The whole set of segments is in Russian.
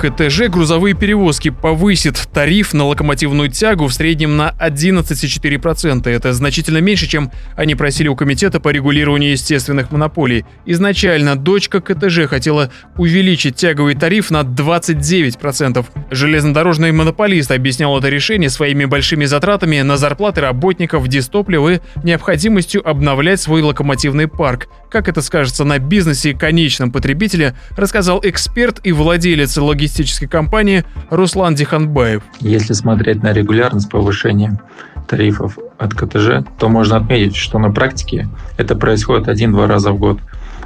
КТЖ грузовые перевозки повысит тариф на локомотивную тягу в среднем на 11,4%. Это значительно меньше, чем они просили у Комитета по регулированию естественных монополий. Изначально дочка КТЖ хотела увеличить тяговый тариф на 29%. Железнодорожный монополист объяснял это решение своими большими затратами на зарплаты работников, дистоплив и необходимостью обновлять свой локомотивный парк. Как это скажется на бизнесе и конечном потребителе, рассказал эксперт и владелец логистической компании Руслан Диханбаев. Если смотреть на регулярность повышения тарифов от КТЖ, то можно отметить, что на практике это происходит один-два раза в год,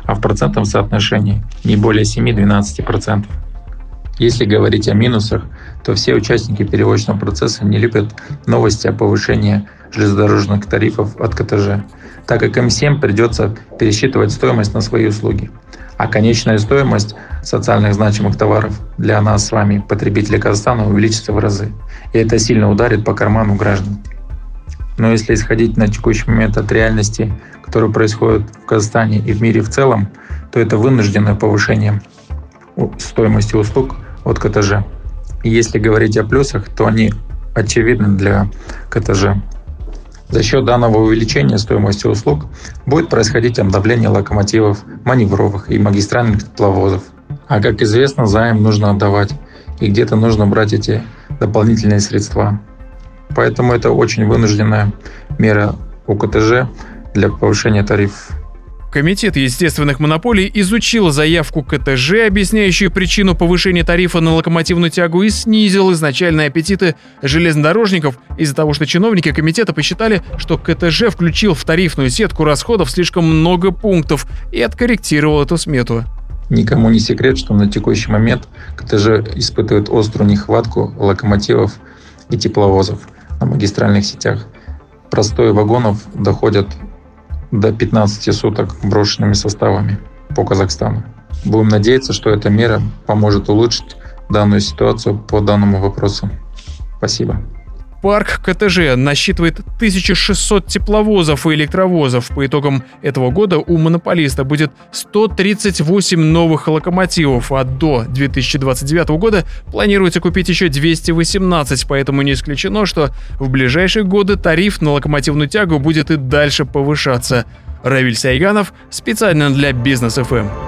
а в процентном соотношении не более 7-12%. Если говорить о минусах, то все участники перевозочного процесса не любят новости о повышении железнодорожных тарифов от КТЖ, так как им всем придется пересчитывать стоимость на свои услуги. А конечная стоимость социальных значимых товаров для нас с вами, потребителей Казахстана, увеличится в разы. И это сильно ударит по карману граждан. Но если исходить на текущий момент от реальности, которая происходит в Казахстане и в мире в целом, то это вынужденное повышение стоимости услуг от КТЖ. И если говорить о плюсах, то они очевидны для КТЖ. За счет данного увеличения стоимости услуг будет происходить обновление локомотивов, маневровых и магистральных тепловозов. А как известно, займ нужно отдавать, и где-то нужно брать эти дополнительные средства. Поэтому это очень вынужденная мера у КТЖ для повышения тарифов. Комитет естественных монополий изучил заявку КТЖ, объясняющую причину повышения тарифа на локомотивную тягу и снизил изначальные аппетиты железнодорожников из-за того, что чиновники комитета посчитали, что КТЖ включил в тарифную сетку расходов слишком много пунктов и откорректировал эту смету. Никому не секрет, что на текущий момент КТЖ испытывает острую нехватку локомотивов и тепловозов на магистральных сетях. Простой вагонов доходят до 15 суток брошенными составами по Казахстану. Будем надеяться, что эта мера поможет улучшить данную ситуацию по данному вопросу. Спасибо. Парк КТЖ насчитывает 1600 тепловозов и электровозов. По итогам этого года у монополиста будет 138 новых локомотивов, а до 2029 года планируется купить еще 218, поэтому не исключено, что в ближайшие годы тариф на локомотивную тягу будет и дальше повышаться. Равиль Сайганов специально для Бизнес ФМ.